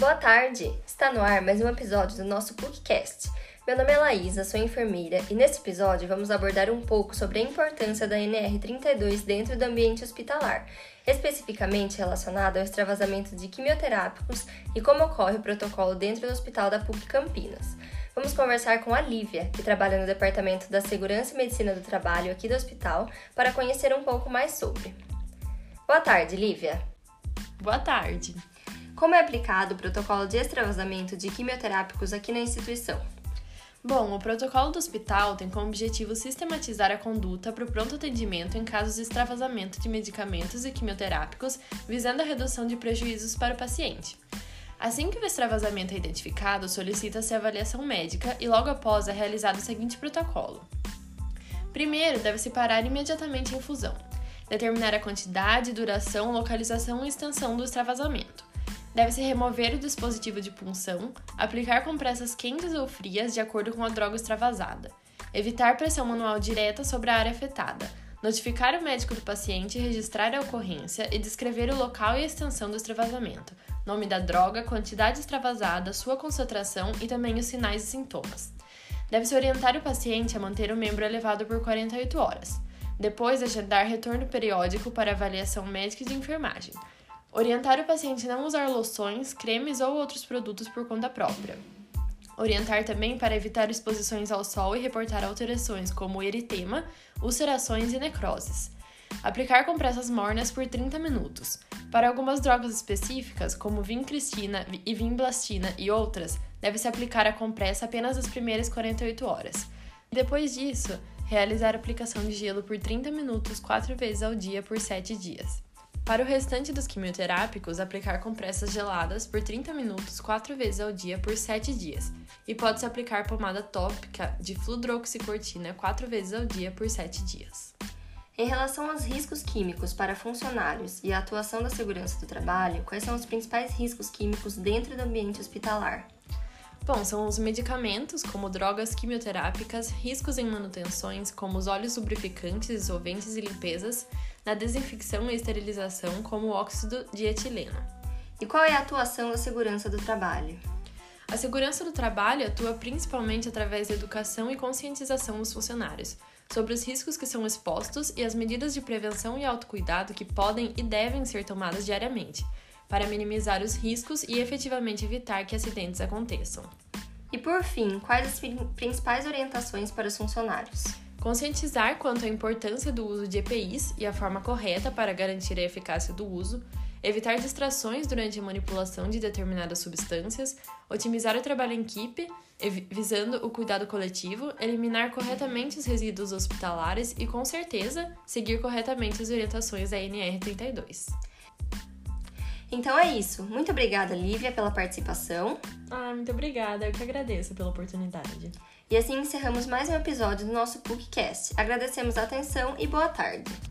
Boa tarde! Está no ar mais um episódio do nosso PUCcast. Meu nome é Laísa, sou enfermeira e nesse episódio vamos abordar um pouco sobre a importância da NR32 dentro do ambiente hospitalar, especificamente relacionado ao extravasamento de quimioterápicos e como ocorre o protocolo dentro do Hospital da PUC Campinas. Vamos conversar com a Lívia, que trabalha no Departamento da Segurança e Medicina do Trabalho aqui do hospital, para conhecer um pouco mais sobre. Boa tarde, Lívia. Boa tarde. Como é aplicado o protocolo de extravasamento de quimioterápicos aqui na instituição? Bom, o protocolo do hospital tem como objetivo sistematizar a conduta para o pronto atendimento em casos de extravasamento de medicamentos e quimioterápicos, visando a redução de prejuízos para o paciente. Assim que o extravasamento é identificado, solicita-se avaliação médica e logo após é realizado o seguinte protocolo. Primeiro, deve-se parar imediatamente a infusão, determinar a quantidade, duração, localização e extensão do extravasamento. Deve-se remover o dispositivo de punção, aplicar compressas quentes ou frias de acordo com a droga extravasada, evitar pressão manual direta sobre a área afetada, notificar o médico do paciente, registrar a ocorrência e descrever o local e a extensão do extravasamento, nome da droga, quantidade extravasada, sua concentração e também os sinais e sintomas. Deve-se orientar o paciente a manter o membro elevado por 48 horas. Depois, agendar retorno periódico para avaliação médica e de enfermagem. Orientar o paciente a não usar loções, cremes ou outros produtos por conta própria. Orientar também para evitar exposições ao sol e reportar alterações como eritema, ulcerações e necroses. Aplicar compressas mornas por 30 minutos. Para algumas drogas específicas, como vincristina e vimblastina e outras, deve-se aplicar a compressa apenas nas primeiras 48 horas. Depois disso, realizar aplicação de gelo por 30 minutos quatro vezes ao dia por 7 dias. Para o restante dos quimioterápicos, aplicar compressas geladas por 30 minutos quatro vezes ao dia por 7 dias, e pode-se aplicar pomada tópica de fludroxicortina quatro vezes ao dia por 7 dias. Em relação aos riscos químicos para funcionários e a atuação da segurança do trabalho, quais são os principais riscos químicos dentro do ambiente hospitalar? Bom, são os medicamentos, como drogas quimioterápicas, riscos em manutenções, como os óleos lubrificantes, solventes e limpezas, na desinfecção e esterilização, como o óxido de etileno. E qual é a atuação da segurança do trabalho? A segurança do trabalho atua principalmente através da educação e conscientização dos funcionários sobre os riscos que são expostos e as medidas de prevenção e autocuidado que podem e devem ser tomadas diariamente, para minimizar os riscos e efetivamente evitar que acidentes aconteçam. E por fim, quais as principais orientações para os funcionários? Conscientizar quanto à importância do uso de EPIs e a forma correta para garantir a eficácia do uso, evitar distrações durante a manipulação de determinadas substâncias, otimizar o trabalho em equipe, visando o cuidado coletivo, eliminar corretamente os resíduos hospitalares e, com certeza, seguir corretamente as orientações da NR32. Então é isso. Muito obrigada, Lívia, pela participação. Ah, muito obrigada. Eu que agradeço pela oportunidade. E assim encerramos mais um episódio do nosso PUCcast. Agradecemos a atenção e boa tarde.